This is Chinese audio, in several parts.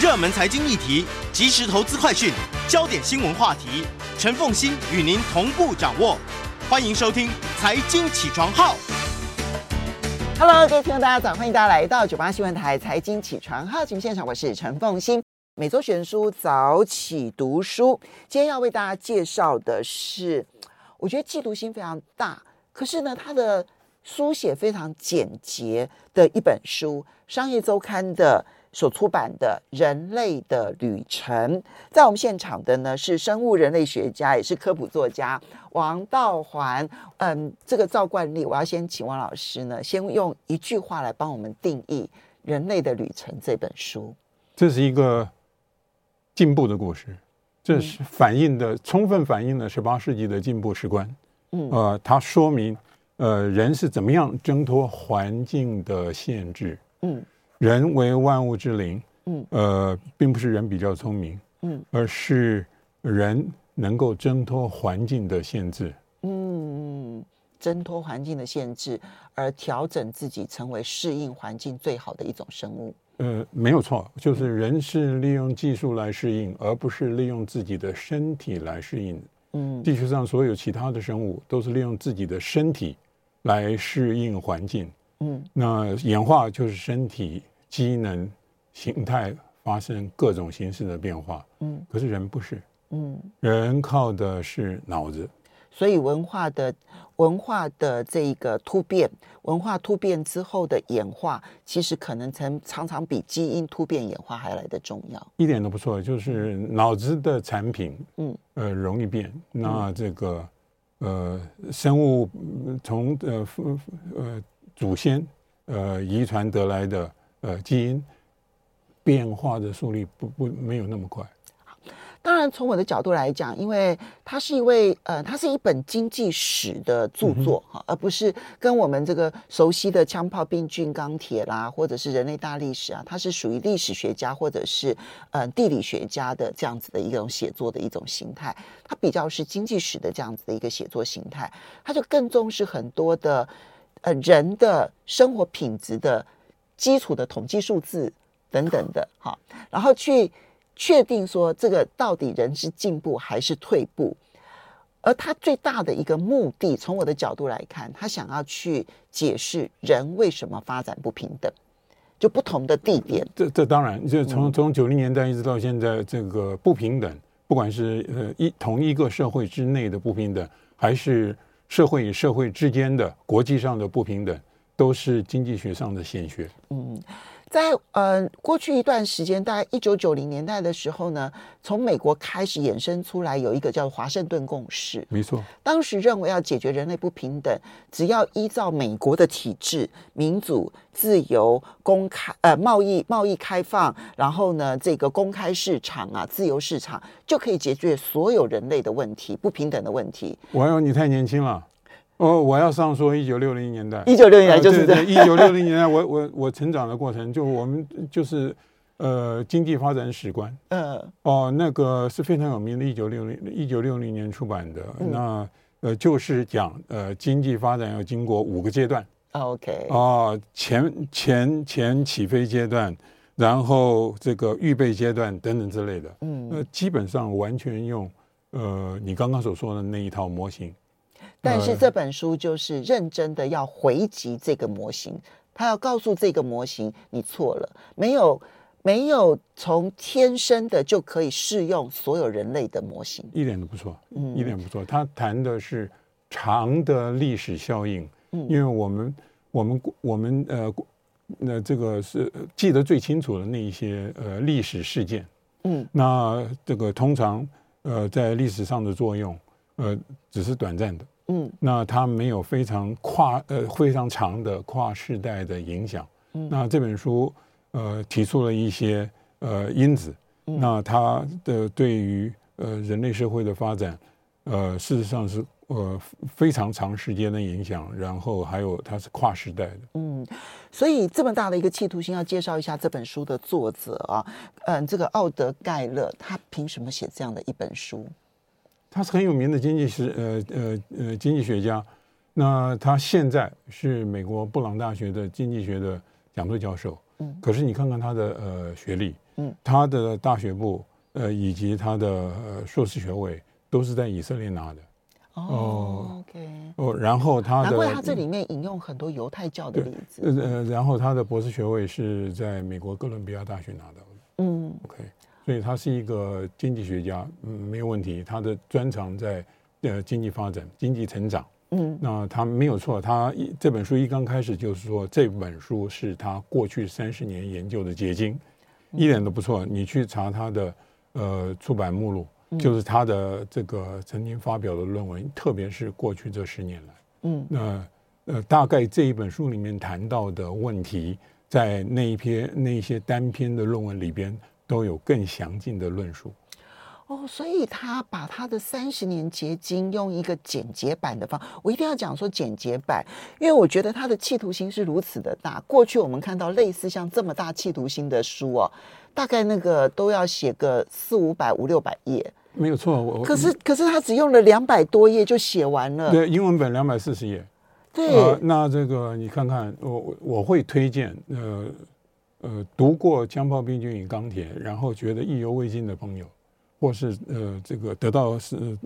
热门财经议题、即时投资快讯、焦点新闻话题，陈凤欣与您同步掌握。欢迎收听《财经起床号》。Hello，各位听众，大家早，欢迎大家来到九八新闻台《财经起床号》节目现场，我是陈凤欣。每周选书早起读书，今天要为大家介绍的是，我觉得企图心非常大，可是呢，它的书写非常简洁的一本书，《商业周刊》的。所出版的《人类的旅程》，在我们现场的呢是生物人类学家，也是科普作家王道环。嗯，这个照惯例，我要先请王老师呢，先用一句话来帮我们定义《人类的旅程》这本书。这是一个进步的故事，这是反映的，嗯、充分反映了十八世纪的进步史观。嗯，呃，它说明，呃，人是怎么样挣脱环境的限制。嗯。人为万物之灵，嗯，呃，并不是人比较聪明，嗯，而是人能够挣脱环境的限制，嗯，挣脱环境的限制，而调整自己，成为适应环境最好的一种生物。呃，没有错，就是人是利用技术来适应，而不是利用自己的身体来适应。嗯，地球上所有其他的生物都是利用自己的身体来适应环境。嗯，那演化就是身体机能形态发生各种形式的变化。嗯，可是人不是。嗯，人靠的是脑子。所以文化的文化的这个突变，文化突变之后的演化，其实可能曾常常比基因突变演化还来的重要。一点都不错，就是脑子的产品，嗯，呃，容易变。那这个呃，生物从呃呃祖先。呃，遗传得来的呃基因变化的速率不不没有那么快。当然，从我的角度来讲，因为它是一位呃，它是一本经济史的著作哈，嗯、而不是跟我们这个熟悉的枪炮、病菌、钢铁啦，或者是人类大历史啊，它是属于历史学家或者是呃地理学家的这样子的一种写作的一种形态。它比较是经济史的这样子的一个写作形态，它就更重视很多的。呃，人的生活品质的基础的统计数字等等的，哈，然后去确定说这个到底人是进步还是退步，而他最大的一个目的，从我的角度来看，他想要去解释人为什么发展不平等，就不同的地点。这这当然，就从从九零年代一直到现在，这个不平等，不管是呃一同一个社会之内的不平等，还是。社会与社会之间的国际上的不平等，都是经济学上的显学。嗯。在呃过去一段时间，大概一九九零年代的时候呢，从美国开始衍生出来有一个叫华盛顿共识。没错，当时认为要解决人类不平等，只要依照美国的体制，民主、自由、公开呃贸易贸易开放，然后呢这个公开市场啊，自由市场就可以解决所有人类的问题，不平等的问题。我哟，你太年轻了。哦，我要上说一九六零年代，一九六零年代就是这样。一九六零年代，我我 我成长的过程，就我们就是呃经济发展史观，嗯，哦，那个是非常有名的，一九六零一九六零年出版的，嗯、那呃就是讲呃经济发展要经过五个阶段，OK，哦，前前前起飞阶段，然后这个预备阶段等等之类的，嗯，那基本上完全用呃你刚刚所说的那一套模型。但是这本书就是认真的要回击这个模型，他要告诉这个模型你错了，没有没有从天生的就可以适用所有人类的模型，一点都不错，嗯，一点不错。他谈的是长的历史效应，嗯，因为我们我们我们呃那这个是记得最清楚的那一些呃历史事件，嗯，那这个通常呃在历史上的作用呃只是短暂的。嗯，那它没有非常跨呃非常长的跨世代的影响。嗯，那这本书呃提出了一些呃因子，嗯，那它的对于呃人类社会的发展，呃事实上是呃非常长时间的影响，然后还有它是跨时代的。嗯，所以这么大的一个企图心，要介绍一下这本书的作者啊，嗯，这个奥德盖勒，他凭什么写这样的一本书？他是很有名的经济学，呃呃呃经济学家。那他现在是美国布朗大学的经济学的讲座教授。嗯，可是你看看他的呃学历，嗯，他的大学部呃以及他的呃硕士学位都是在以色列拿的。哦，OK，哦，然后他的难怪他这里面引用很多犹太教的例子。呃，然后他的博士学位是在美国哥伦比亚大学拿到的。嗯，OK，所以他是一个经济学家，嗯，没有问题。他的专长在呃经济发展、经济成长。嗯，那他没有错。他这本书一刚开始就是说，这本书是他过去三十年研究的结晶，一点都不错。你去查他的呃出版目录。就是他的这个曾经发表的论文，特别是过去这十年来，嗯，那呃，大概这一本书里面谈到的问题，在那一篇那一些单篇的论文里边都有更详尽的论述。哦，所以他把他的三十年结晶用一个简洁版的方，我一定要讲说简洁版，因为我觉得他的企图心是如此的大。过去我们看到类似像这么大企图心的书哦，大概那个都要写个四五百、五六百页。没有错，我可是可是他只用了两百多页就写完了。对，英文本两百四十页。对、呃，那这个你看看，我我会推荐，呃呃，读过《枪炮、病菌与钢铁》，然后觉得意犹未尽的朋友，或是呃这个得到是、呃、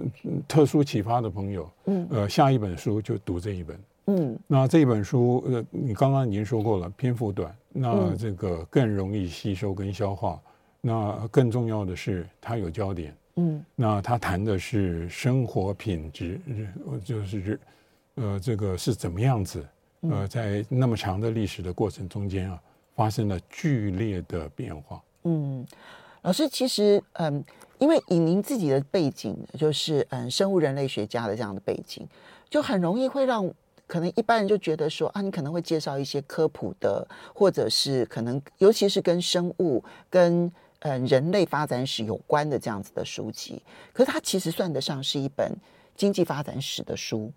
特殊启发的朋友，嗯，呃，下一本书就读这一本。嗯，那这一本书，呃，你刚刚已经说过了，篇幅短，那这个更容易吸收跟消化，那更重要的是它有焦点。嗯，那它谈的是生活品质，就是，呃，这个是怎么样子？呃，在那么长的历史的过程中间啊，发生了剧烈的变化。嗯，老师，其实，嗯，因为以您自己的背景，就是嗯，生物人类学家的这样的背景，就很容易会让可能一般人就觉得说啊，你可能会介绍一些科普的，或者是可能尤其是跟生物跟。嗯，人类发展史有关的这样子的书籍，可是它其实算得上是一本经济发展史的书，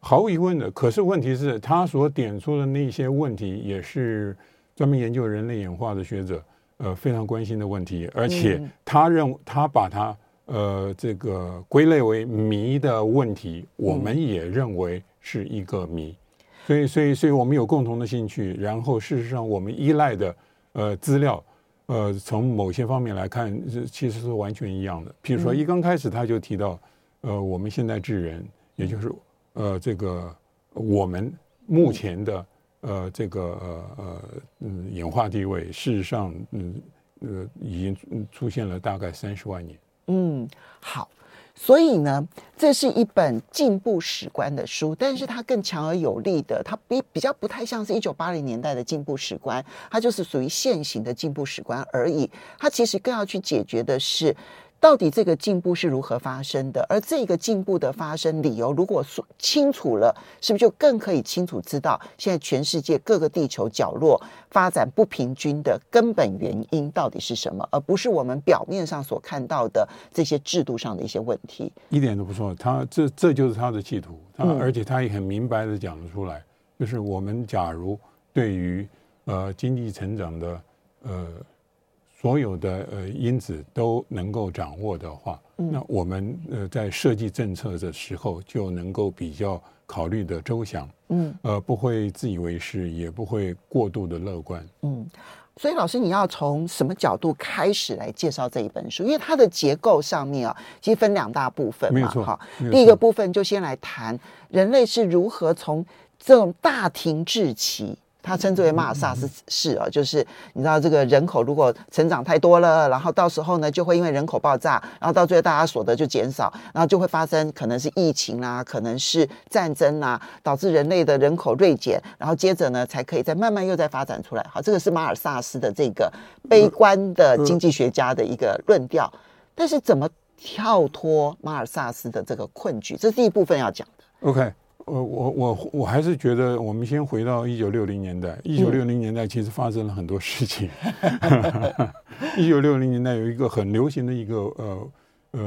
毫无疑问的。可是问题是，他所点出的那些问题，也是专门研究人类演化的学者呃非常关心的问题，而且他认他把它呃这个归类为谜的问题，我们也认为是一个谜。所以，所以，所以我们有共同的兴趣，然后事实上我们依赖的呃资料。呃，从某些方面来看，是其实是完全一样的。譬如说，一刚开始他就提到，呃，我们现在智人，也就是呃，这个我们目前的呃，这个呃呃嗯演化地位，事实上嗯呃已经出现了大概三十万年。嗯，好。所以呢，这是一本进步史观的书，但是它更强而有力的，它比比较不太像是一九八零年代的进步史观，它就是属于现行的进步史观而已。它其实更要去解决的是。到底这个进步是如何发生的？而这个进步的发生理由，如果说清楚了，是不是就更可以清楚知道现在全世界各个地球角落发展不平均的根本原因到底是什么？而不是我们表面上所看到的这些制度上的一些问题。一点都不错，他这这就是他的企图，他而且他也很明白的讲了出来，就是我们假如对于呃经济成长的呃。所有的呃因子都能够掌握的话，那我们呃在设计政策的时候就能够比较考虑的周详，嗯，呃不会自以为是，也不会过度的乐观，嗯。所以老师，你要从什么角度开始来介绍这一本书？因为它的结构上面啊，其实分两大部分嘛，哈。第一个部分就先来谈人类是如何从这种大停滞期。他称之为马尔萨斯式啊，就是你知道这个人口如果成长太多了，然后到时候呢就会因为人口爆炸，然后到最后大家所得就减少，然后就会发生可能是疫情啦，可能是战争啦，导致人类的人口锐减，然后接着呢才可以再慢慢又再发展出来。好，这个是马尔萨斯的这个悲观的经济学家的一个论调。但是怎么跳脱马尔萨斯的这个困局，这是第一部分要讲的。OK。我我我我还是觉得，我们先回到一九六零年代。一九六零年代其实发生了很多事情。一九六零年代有一个很流行的一个呃呃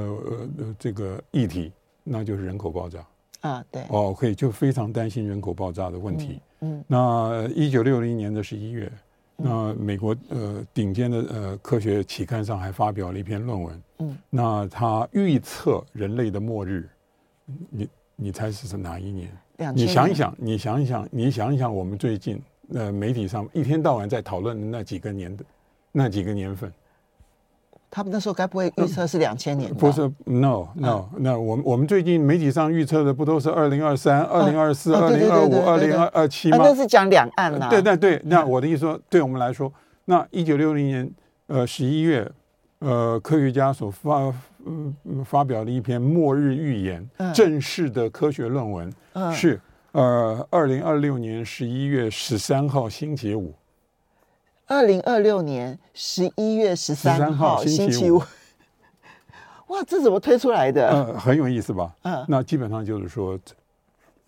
呃这个议题，那就是人口爆炸。啊，对。哦，可以就非常担心人口爆炸的问题。嗯。嗯，那一九六零年的十一月，那美国呃顶尖的呃科学期刊上还发表了一篇论文。嗯。那他预测人类的末日，你。你猜是是哪一年？年你想一想，你想一想，你想一想，我们最近呃媒体上一天到晚在讨论的那几个年的那几个年份。他们那时候该不会预测是两千年？不是，no no，那我们我们最近媒体上预测的不都是二零二三、二零二四、二零二五、二零二二七吗？那是讲两岸啦。对对对，那我的意思说，对我们来说，那一九六零年呃十一月，呃科学家所发嗯发表的一篇末日预言，正式的科学论文是呃二零二六年十一月十三号星期五。二零二六年十一月十三号星期五，哇，这怎么推出来的？呃，很有意思吧？嗯，那基本上就是说，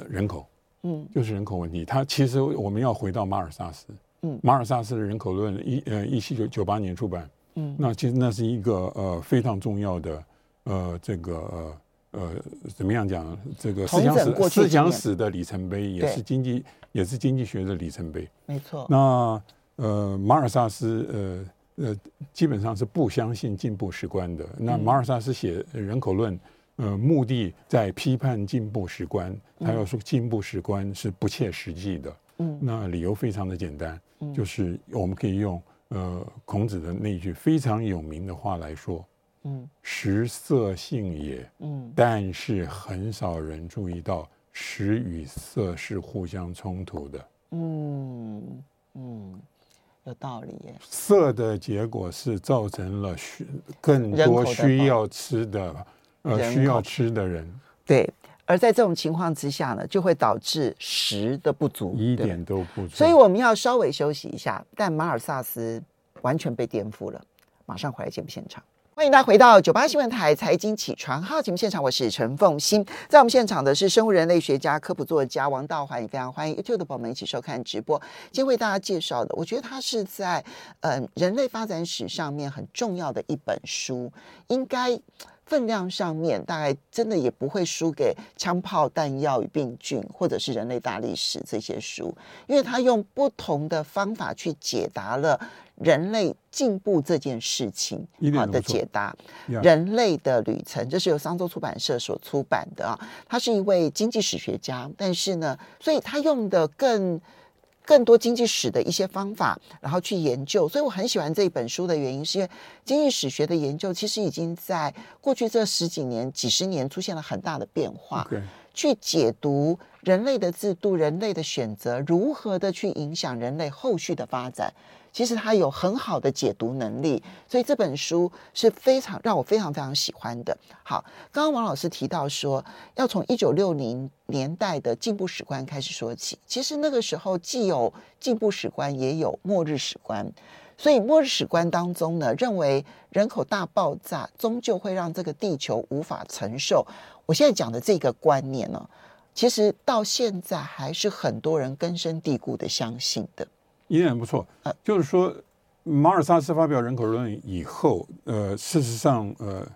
人口，嗯，就是人口问题。它其实我们要回到马尔萨斯，嗯，马尔萨斯的人口论一呃一七九九八年出版，嗯，那其实那是一个呃非常重要的呃这个呃呃怎么样讲这个思想史思想史的里程碑，也是经济也是经济学的里程碑，没错。那呃，马尔萨斯呃呃，基本上是不相信进步史观的。那马尔萨斯写人口论，呃，目的在批判进步史观。他要说进步史观是不切实际的。嗯，那理由非常的简单，就是我们可以用呃孔子的那句非常有名的话来说，嗯，食色性也。嗯，但是很少人注意到食与色是互相冲突的。嗯嗯。有道理耶。色的结果是造成了需更多需要吃的，的呃，需要吃的人。对，而在这种情况之下呢，就会导致食的不足，一点都不足。所以我们要稍微休息一下。但马尔萨斯完全被颠覆了。马上回来节目现场。欢迎大家回到九八新闻台财经起床号节目现场，我是陈凤欣。在我们现场的是生物人类学家、科普作家王道环，也非常欢迎 YouTube 的朋友们一起收看直播。今天为大家介绍的，我觉得它是在嗯人类发展史上面很重要的一本书，应该。分量上面，大概真的也不会输给《枪炮弹药与病菌》或者是《人类大历史》这些书，因为他用不同的方法去解答了人类进步这件事情啊的解答。人类的旅程，这是由商周出版社所出版的啊。他是一位经济史学家，但是呢，所以他用的更。更多经济史的一些方法，然后去研究，所以我很喜欢这一本书的原因，是因为经济史学的研究其实已经在过去这十几年、几十年出现了很大的变化。Okay. 去解读人类的制度、人类的选择如何的去影响人类后续的发展。其实他有很好的解读能力，所以这本书是非常让我非常非常喜欢的。好，刚刚王老师提到说，要从一九六零年代的进步史观开始说起。其实那个时候既有进步史观，也有末日史观。所以末日史观当中呢，认为人口大爆炸终究会让这个地球无法承受。我现在讲的这个观念呢，其实到现在还是很多人根深蒂固的相信的。依然不错，就是说，马尔萨斯发表人口论以后，呃，事实上，呃，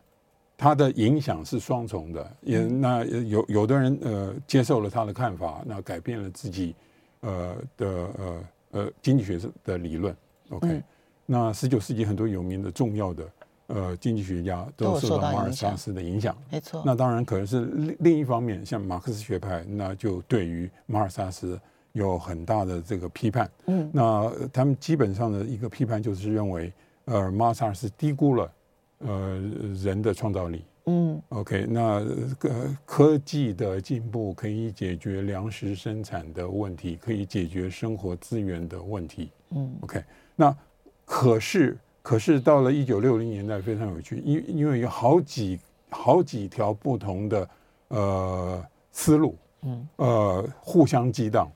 他的影响是双重的，也那有有的人呃接受了他的看法，那改变了自己呃的呃呃经济学的理论。OK，嗯，那十九世纪很多有名的重要的呃经济学家都受到马尔萨斯的影响，没错。那当然可能是另另一方面，像马克思学派，那就对于马尔萨斯。有很大的这个批判，嗯，那他们基本上的一个批判就是认为，呃，马尔萨斯低估了呃人的创造力，嗯，OK，那个科技的进步可以解决粮食生产的问题，可以解决生活资源的问题，嗯，OK，那可是可是到了一九六零年代非常有趣，因因为有好几好几条不同的呃思路，嗯，呃互相激荡。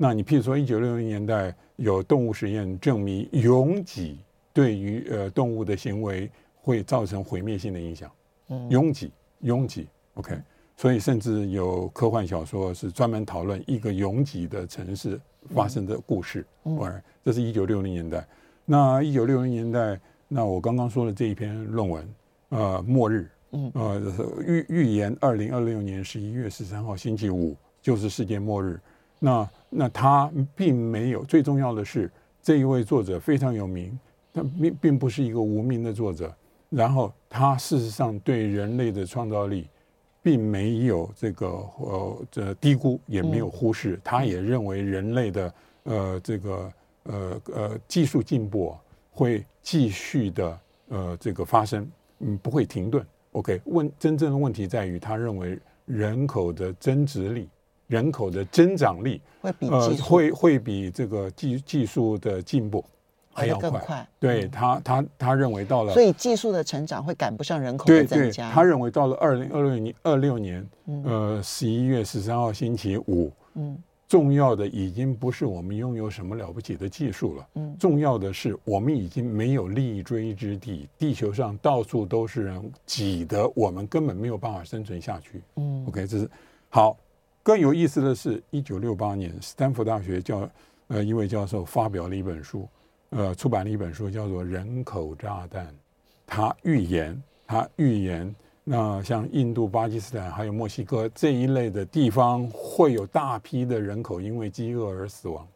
那你譬如说，一九六零年代有动物实验证明，拥挤对于呃动物的行为会造成毁灭性的影响。嗯，拥挤，拥挤，OK。所以甚至有科幻小说是专门讨论一个拥挤的城市发生的故事。嗯，这是一九六零年代。那一九六零年代，那我刚刚说的这一篇论文，呃，末日，嗯，呃，预预言二零二六年十一月十三号星期五就是世界末日。那那他并没有，最重要的是这一位作者非常有名，他并并不是一个无名的作者。然后他事实上对人类的创造力并没有这个呃这低估，也没有忽视。他也认为人类的呃这个呃呃技术进步会继续的呃这个发生，嗯，不会停顿。OK，问真正的问题在于，他认为人口的增值力、人口的增长力会比呃会会比这个技技术的进步还要快。快对他他他认为到了，所以技术的成长会赶不上人口的增加。对对，他认为到了二零二六年二六年，呃，十一月十三号星期五，嗯。重要的已经不是我们拥有什么了不起的技术了，嗯，重要的是我们已经没有立锥之地，地球上到处都是人，挤得我们根本没有办法生存下去，嗯，OK，这是好。更有意思的是，一九六八年，斯坦福大学教呃一位教授发表了一本书，呃，出版了一本书，叫做《人口炸弹》，他预言，他预言。那像印度、巴基斯坦还有墨西哥这一类的地方，会有大批的人口因为饥饿而死亡。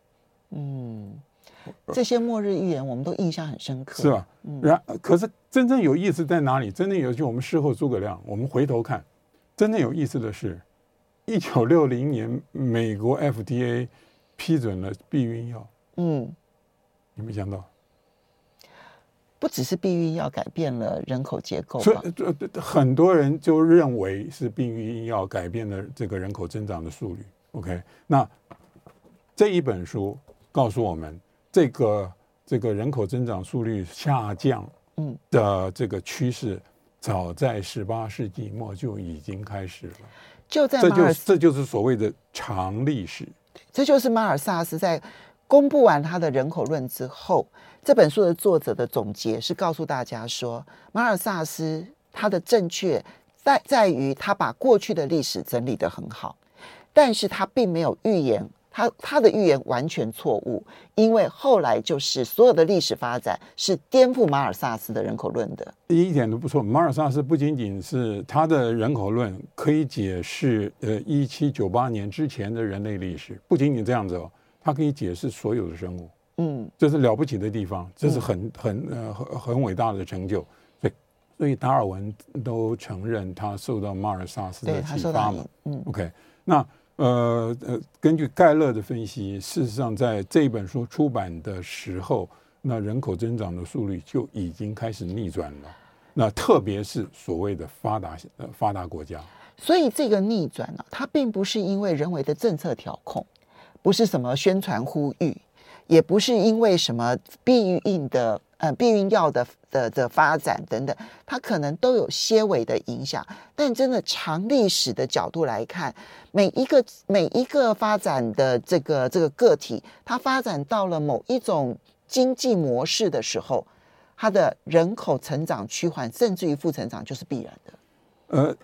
嗯，这些末日预言我们都印象很深刻，是吧？然可是真正有意思在哪里？真正有就我们事后诸葛亮，我们回头看，真正有意思的是，一九六零年美国 FDA 批准了避孕药。嗯，你没想到。不只是避孕药改变了人口结构，所以很多人就认为是避孕药改变了这个人口增长的速率。OK，那这一本书告诉我们，这个这个人口增长速率下降嗯的这个趋势，早在十八世纪末就已经开始了。就在这就这就是所谓的长历史。这就是马尔萨斯在公布完他的人口论之后。这本书的作者的总结是告诉大家说，马尔萨斯他的正确在在于他把过去的历史整理得很好，但是他并没有预言，他他的预言完全错误，因为后来就是所有的历史发展是颠覆马尔萨斯的人口论的。一点都不错，马尔萨斯不仅仅是他的人口论可以解释呃一七九八年之前的人类历史，不仅仅这样子哦，他可以解释所有的生物。嗯，这是了不起的地方，这是很很呃很很伟大的成就，所以所以达尔文都承认他受到马尔萨斯的启发嘛。嗯，OK，那呃呃，根据盖勒的分析，事实上在这本书出版的时候，那人口增长的速率就已经开始逆转了。那特别是所谓的发达呃发达国家，所以这个逆转呢，它并不是因为人为的政策调控，不是什么宣传呼吁。也不是因为什么避孕的呃避孕药的的的发展等等，它可能都有些微的影响。但真的长历史的角度来看，每一个每一个发展的这个这个个体，它发展到了某一种经济模式的时候，它的人口成长趋缓，甚至于负成长，就是必然的。呃，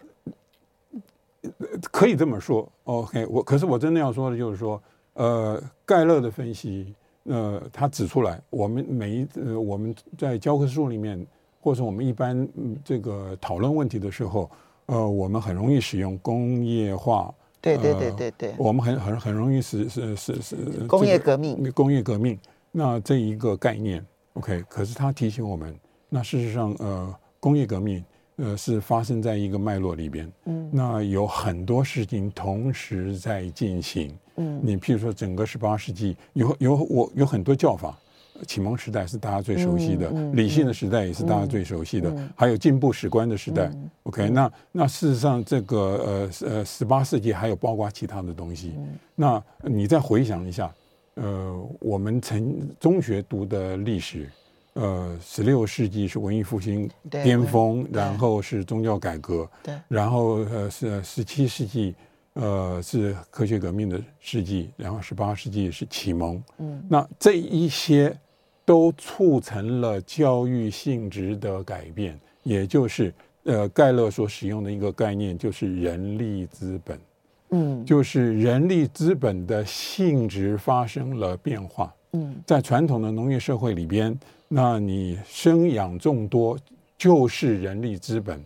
可以这么说。OK，我可是我真的要说的就是说，呃，盖勒的分析。呃，他指出来，我们每一呃，我们在教科书里面，或者我们一般、嗯、这个讨论问题的时候，呃，我们很容易使用工业化。对对对对对。呃、我们很很很容易使是是是工业革命、这个。工业革命，那这一个概念，OK。可是他提醒我们，那事实上，呃，工业革命，呃，是发生在一个脉络里边。嗯。那有很多事情同时在进行。嗯，你譬如说，整个十八世纪有有我有很多教法，启蒙时代是大家最熟悉的，嗯嗯、理性的时代也是大家最熟悉的，嗯、还有进步史观的时代。嗯、OK，那那事实上，这个呃呃十八世纪还有包括其他的东西。嗯、那你再回想一下，呃，我们曾中学读的历史，呃，十六世纪是文艺复兴巅峰，然后是宗教改革，对，然后呃是十七世纪。呃，是科学革命的世纪，然后十八世纪是启蒙，嗯，那这一些都促成了教育性质的改变，也就是呃盖勒所使用的一个概念，就是人力资本，嗯，就是人力资本的性质发生了变化，嗯，在传统的农业社会里边，那你生养众多就是人力资本。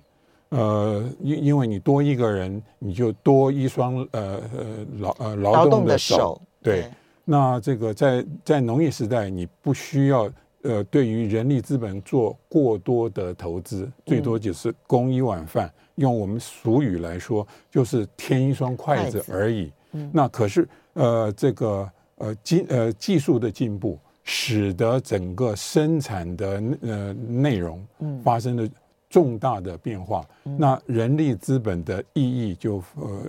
呃，因因为你多一个人，你就多一双呃呃劳呃劳动的手，对。对，那这个在在农业时代，你不需要呃对于人力资本做过多的投资，最多就是供一碗饭。嗯、用我们俗语来说，就是添一双筷子而已。嗯、那可是呃这个呃技呃技术的进步，使得整个生产的呃内容发生了重大的变化，嗯、那人力资本的意义就呃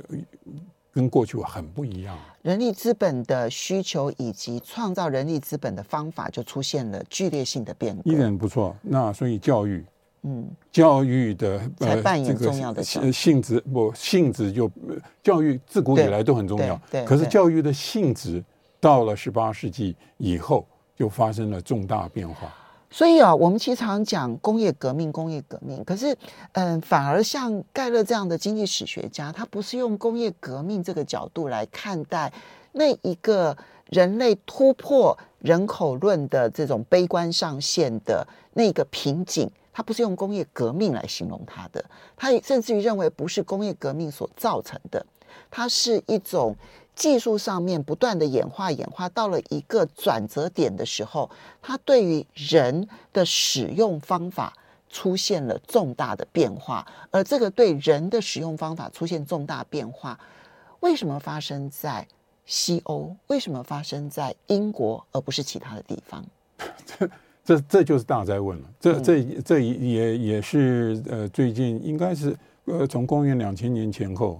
跟过去很不一样。人力资本的需求以及创造人力资本的方法就出现了剧烈性的变化。一点不错，那所以教育。嗯，教育的呃，扮演重要的性质不性质就教育自古以来都很重要，对。可是教育的性质到了十八世纪以后就发生了重大变化。所以啊，我们其实常讲工业革命，工业革命。可是，嗯，反而像盖勒这样的经济史学家，他不是用工业革命这个角度来看待那一个人类突破人口论的这种悲观上限的那个瓶颈。他不是用工业革命来形容它的，他甚至于认为不是工业革命所造成的，它是一种技术上面不断的演化，演化到了一个转折点的时候，它对于人的使用方法出现了重大的变化，而这个对人的使用方法出现重大变化，为什么发生在西欧？为什么发生在英国，而不是其他的地方？这这就是大哉问了，这这这也也是呃最近应该是呃从公元两千年前后，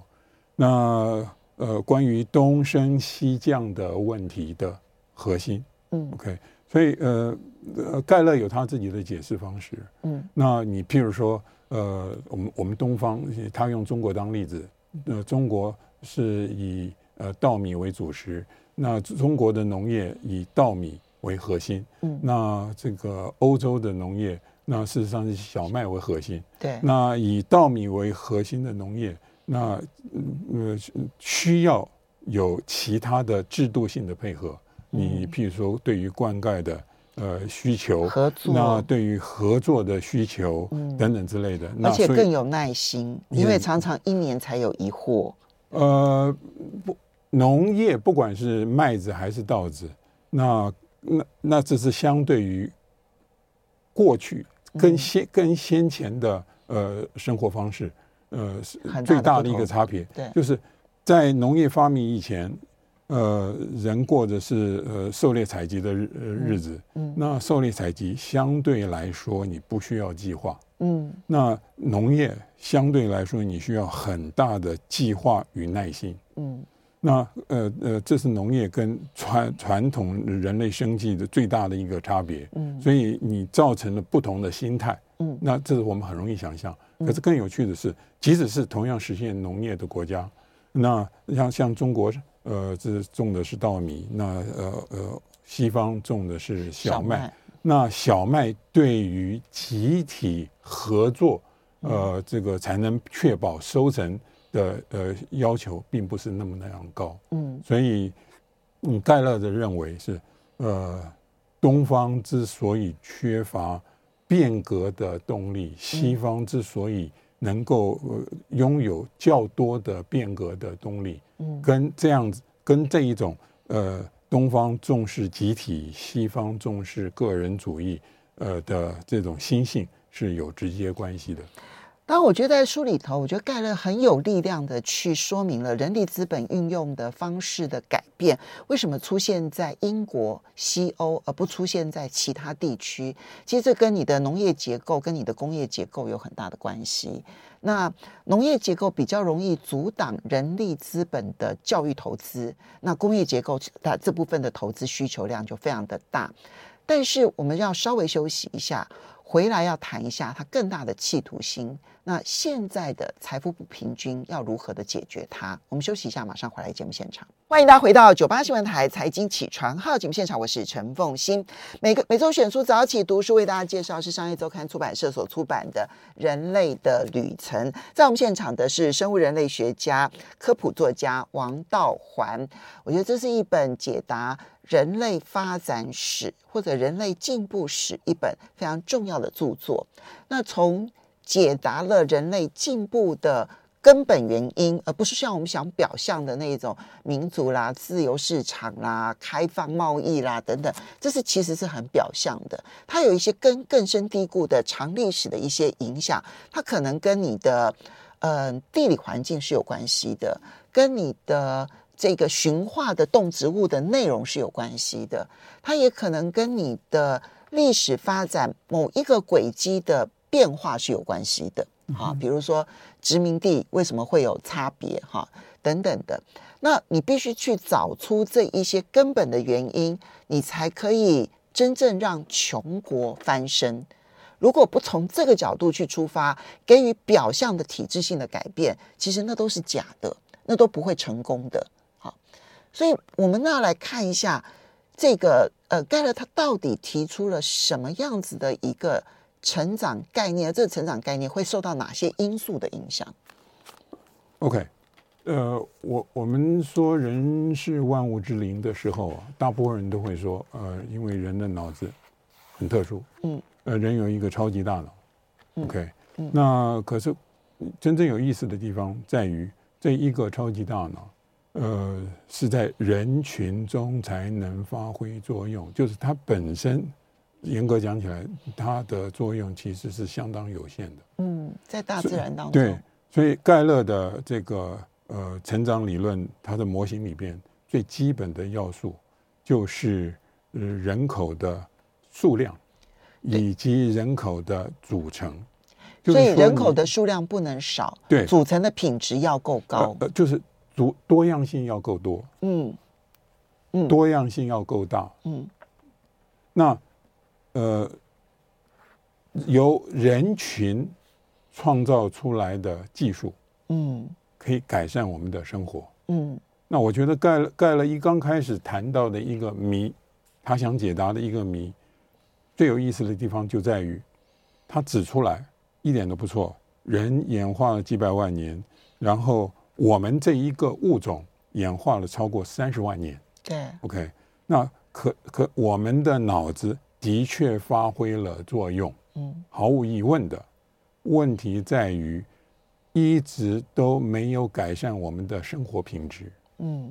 那呃关于东升西降的问题的核心，嗯，OK，所以呃呃盖勒有他自己的解释方式，嗯，那你譬如说呃我们我们东方他用中国当例子，呃中国是以呃稻米为主食，那中国的农业以稻米。为核心，嗯，那这个欧洲的农业，那事实上是小麦为核心，对，那以稻米为核心的农业，那呃需要有其他的制度性的配合，你譬如说对于灌溉的呃需求，合作，那对于合作的需求等等之类的，而且更有耐心，因为常常一年才有一货。呃，不，农业不管是麦子还是稻子，那那那这是相对于过去跟先、嗯、跟先前的呃生活方式呃是最大的一个差别，对，就是在农业发明以前，呃，人过的是呃狩猎采集的日日子，嗯，嗯，那狩猎采集相对来说你不需要计划，嗯，那农业相对来说你需要很大的计划与耐心，嗯。那呃呃，这是农业跟传传统人类生计的最大的一个差别。嗯，所以你造成了不同的心态。嗯，那这是我们很容易想象。可是更有趣的是，即使是同样实现农业的国家，那像像中国，呃，这种的是稻米，那呃呃，西方种的是小麦。小麦。那小麦对于集体合作，呃，这个才能确保收成。的呃要求并不是那么那样高，嗯，所以嗯盖勒的认为是，呃，东方之所以缺乏变革的动力，西方之所以能够呃拥有较多的变革的动力，嗯，跟这样子跟这一种呃东方重视集体，西方重视个人主义，呃的这种心性是有直接关系的。当，我觉得在书里头，我觉得盖勒很有力量的去说明了人力资本运用的方式的改变，为什么出现在英国、西欧而不出现在其他地区？其实这跟你的农业结构、跟你的工业结构有很大的关系。那农业结构比较容易阻挡人力资本的教育投资，那工业结构它这部分的投资需求量就非常的大。但是我们要稍微休息一下。回来要谈一下他更大的企图心。那现在的财富不平均要如何的解决它？我们休息一下，马上回来节目现场。欢迎大家回到九八新闻台财经起床号节目现场，我是陈凤欣。每个每周选书早起读书为大家介绍是商业周刊出版社所出版的《人类的旅程》。在我们现场的是生物人类学家、科普作家王道环。我觉得这是一本解答人类发展史或者人类进步史一本非常重要的著作。那从解答了人类进步的根本原因，而不是像我们想表象的那种民族啦、自由市场啦、开放贸易啦等等，这是其实是很表象的。它有一些根更深蒂固的长历史的一些影响，它可能跟你的嗯、地理环境是有关系的，跟你的。这个驯化的动植物的内容是有关系的，它也可能跟你的历史发展某一个轨迹的变化是有关系的。哈，比如说殖民地为什么会有差别？哈，等等的，那你必须去找出这一些根本的原因，你才可以真正让穷国翻身。如果不从这个角度去出发，给予表象的体制性的改变，其实那都是假的，那都不会成功的。好，所以我们要来看一下这个呃，盖勒他到底提出了什么样子的一个。成长概念，这个成长概念会受到哪些因素的影响？OK，呃，我我们说人是万物之灵的时候啊，大部分人都会说，呃，因为人的脑子很特殊，嗯，呃，人有一个超级大脑，OK，嗯，那可是真正有意思的地方在于，这一个超级大脑，呃，是在人群中才能发挥作用，就是它本身。严格讲起来，它的作用其实是相当有限的。嗯，在大自然当中，对，所以盖勒的这个呃成长理论，它的模型里边最基本的要素就是呃人口的数量以及人口的组成。所以人口的数量不能少，对，组成的品质要够高，呃，就是多多样性要够多，嗯嗯，多样性要够大，嗯，那。呃，由人群创造出来的技术，嗯，可以改善我们的生活，嗯。那我觉得盖了盖勒一刚开始谈到的一个谜，他想解答的一个谜，最有意思的地方就在于，他指出来一点都不错，人演化了几百万年，然后我们这一个物种演化了超过三十万年，对，OK，那可可我们的脑子。的确发挥了作用，嗯，毫无疑问的。问题在于，一直都没有改善我们的生活品质，嗯，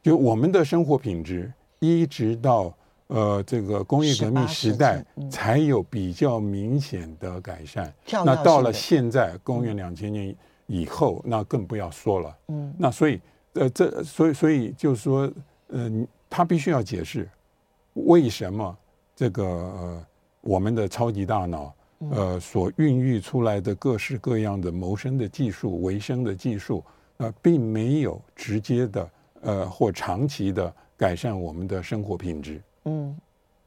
就我们的生活品质，一直到呃这个工业革命时代才有比较明显的改善。那到了现在，公元两千年以后，那更不要说了，嗯。那所以，呃，这所以所以就是说，嗯，他必须要解释为什么。这个呃，我们的超级大脑呃所孕育出来的各式各样的谋生的技术、维生的技术，呃，并没有直接的呃或长期的改善我们的生活品质。嗯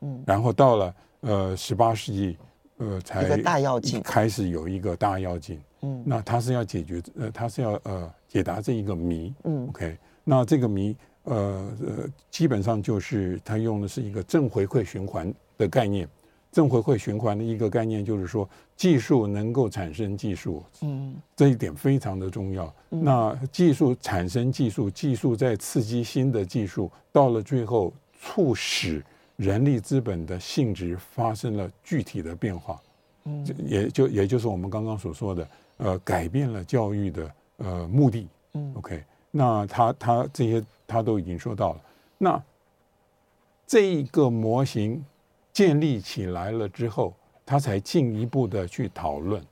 嗯。然后到了呃十八世纪，呃才大跃进开始有一个大跃进。嗯。那他是要解决呃，他是要呃解答这一个谜。嗯。OK，那这个谜。呃呃，基本上就是他用的是一个正回馈循环的概念。正回馈循环的一个概念就是说，技术能够产生技术，嗯，这一点非常的重要。那技术产生技术，技术在刺激新的技术，到了最后促使人力资本的性质发生了具体的变化。嗯，也就也就是我们刚刚所说的，呃，改变了教育的呃目的。嗯，OK。那他他这些他都已经说到了，那这一个模型建立起来了之后，他才进一步的去讨论，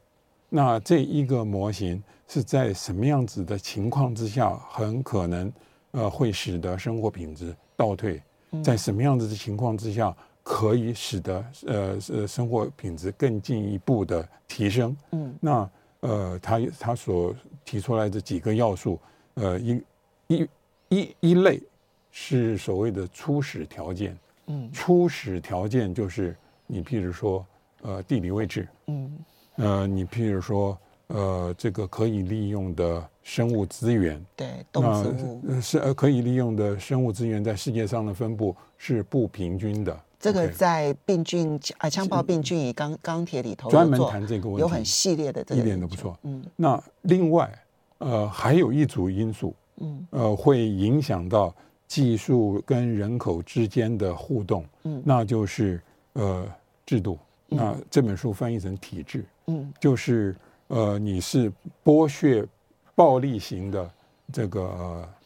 那这一个模型是在什么样子的情况之下，很可能呃会使得生活品质倒退，在什么样子的情况之下，可以使得呃呃生活品质更进一步的提升。嗯，那呃他他所提出来的几个要素。呃，一一一一类是所谓的初始条件，嗯，初始条件就是你譬如说，呃，地理位置，嗯，呃，你譬如说，呃，这个可以利用的生物资源，对，动植物。是呃可以利用的生物资源在世界上的分布是不平均的。这个在病菌啊，枪炮病菌与钢钢铁里头专门谈这个问题，有很系列的这个，一点都不错。嗯，那另外。呃，还有一组因素，嗯，呃，会影响到技术跟人口之间的互动，嗯，那就是呃制度，那这本书翻译成体制，嗯，就是呃你是剥削暴力型的这个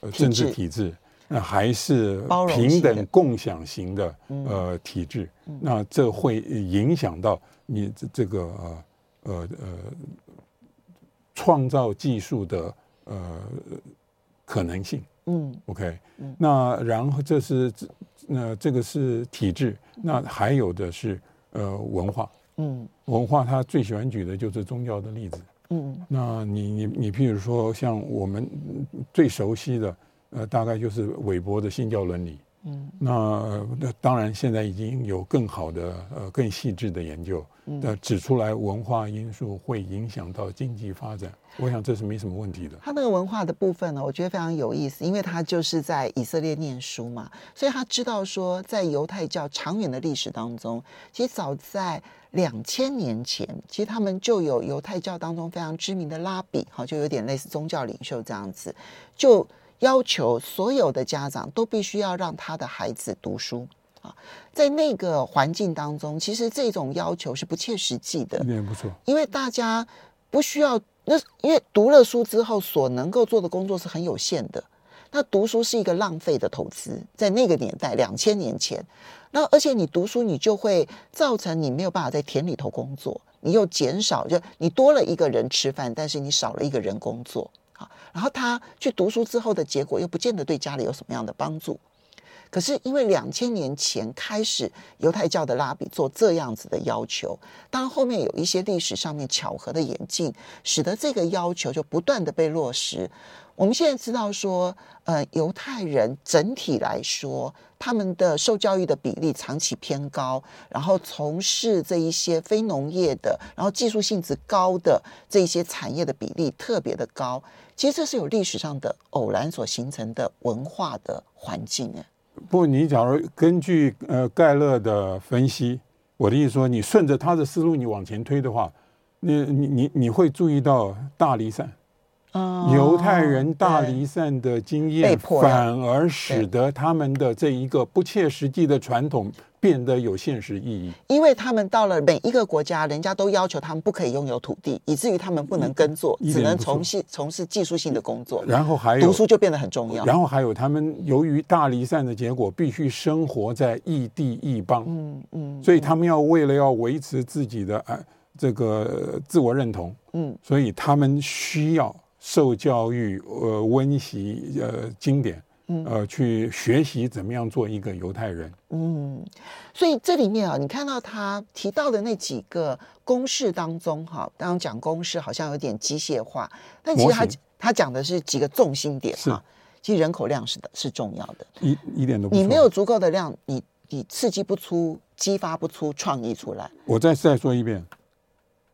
呃政治体制，那还是平等共享型的呃体制，那这会影响到你这这个呃呃呃。创造技术的呃可能性，嗯，OK，嗯，那然后这是那这个是体制，那还有的是呃文化，嗯，文化他最喜欢举的就是宗教的例子，嗯，那你你你譬如说像我们最熟悉的呃大概就是韦伯的新教伦理。嗯，那那当然，现在已经有更好的呃更细致的研究，那指出来文化因素会影响到经济发展。我想这是没什么问题的。他那个文化的部分呢，我觉得非常有意思，因为他就是在以色列念书嘛，所以他知道说，在犹太教长远的历史当中，其实早在两千年前，其实他们就有犹太教当中非常知名的拉比，哈，就有点类似宗教领袖这样子，就。要求所有的家长都必须要让他的孩子读书啊，在那个环境当中，其实这种要求是不切实际的。也不错，因为大家不需要那，因为读了书之后所能够做的工作是很有限的。那读书是一个浪费的投资，在那个年代，两千年前，那而且你读书，你就会造成你没有办法在田里头工作，你又减少，就你多了一个人吃饭，但是你少了一个人工作。然后他去读书之后的结果又不见得对家里有什么样的帮助。可是因为两千年前开始犹太教的拉比做这样子的要求，当然后面有一些历史上面巧合的演进，使得这个要求就不断的被落实。我们现在知道说，呃，犹太人整体来说，他们的受教育的比例长期偏高，然后从事这一些非农业的，然后技术性质高的这一些产业的比例特别的高。其实这是有历史上的偶然所形成的文化的环境哎。不，你假如根据呃盖勒的分析，我的意思说，你顺着他的思路你往前推的话，你你你你会注意到大离散。犹太人大离散的经验，反而使得他们的这一个不切实际的传统变得有现实意义。因为他们到了每一个国家，人家都要求他们不可以拥有土地，以至于他们不能耕作，只能从事从事技术性的工作。然后还有读书就变得很重要。然后还有他们由于大离散的结果，必须生活在异地异邦。嗯嗯，所以他们要为了要维持自己的啊这个自我认同，嗯，所以他们需要。受教育，呃，温习呃经典，呃，去学习怎么样做一个犹太人。嗯，所以这里面啊，你看到他提到的那几个公式当中，哈，刚刚讲公式好像有点机械化，但其实他他讲的是几个重心点哈。其实人口量是的，是重要的。一一点都不错。你没有足够的量，你你刺激不出、激发不出创意出来。我再再说一遍。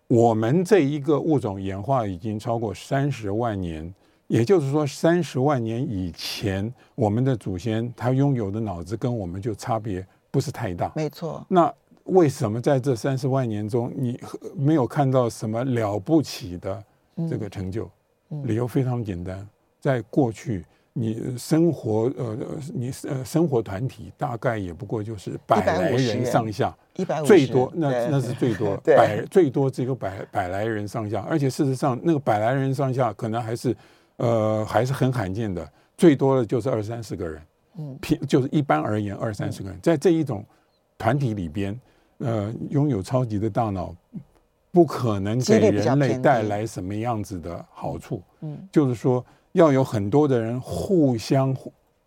我们这一个物种演化已经超过三十万年，也就是说，三十万年以前，我们的祖先他拥有的脑子跟我们就差别不是太大。没错。那为什么在这三十万年中，你没有看到什么了不起的这个成就？理由非常简单，在过去。你生活呃，你呃生活团体大概也不过就是百来人上下，一百五最多那那是最多 百最多只有百百来人上下，而且事实上那个百来人上下可能还是呃还是很罕见的，最多的就是二三十个人，嗯，平就是一般而言二三十个人，在这一种团体里边，呃，拥有超级的大脑，不可能给人类带来什么样子的好处，嗯，就是说。要有很多的人互相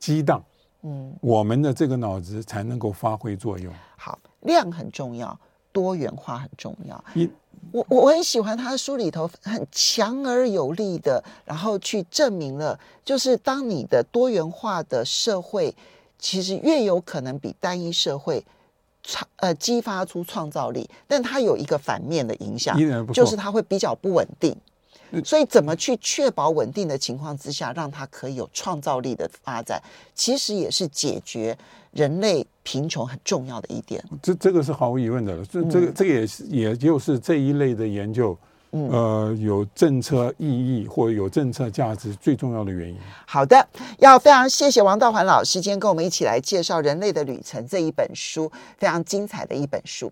激荡，嗯，我们的这个脑子才能够发挥作用。好，量很重要，多元化很重要。你我我很喜欢他的书里头很强而有力的，然后去证明了，就是当你的多元化的社会，其实越有可能比单一社会创呃激发出创造力，但它有一个反面的影响，就是它会比较不稳定。所以，怎么去确保稳定的情况之下，让它可以有创造力的发展，其实也是解决人类贫穷很重要的一点。这这个是毫无疑问的，这这个这个也是，也就是这一类的研究，呃，有政策意义或有政策价值最重要的原因。好的，要非常谢谢王道环老师今天跟我们一起来介绍《人类的旅程》这一本书，非常精彩的一本书。